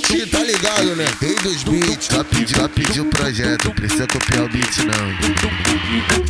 tu tá ligado, né? Rei dos beats, tá pedindo, tá pedindo projeto, precisa copiar o beat não.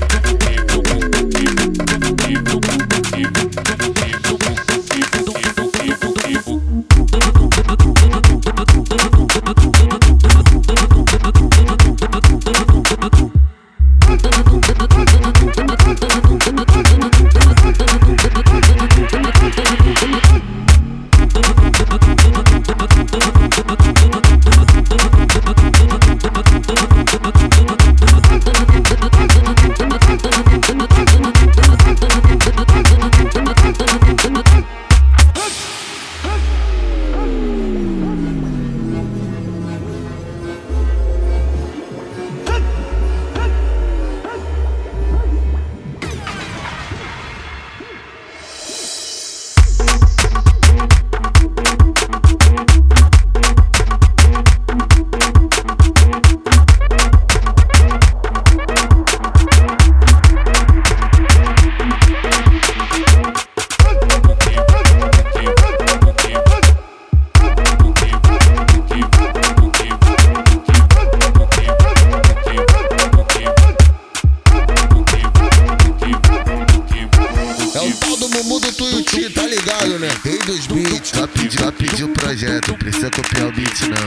Dos beats, já pediu, já pediu projeto, precisa copiar o beat não.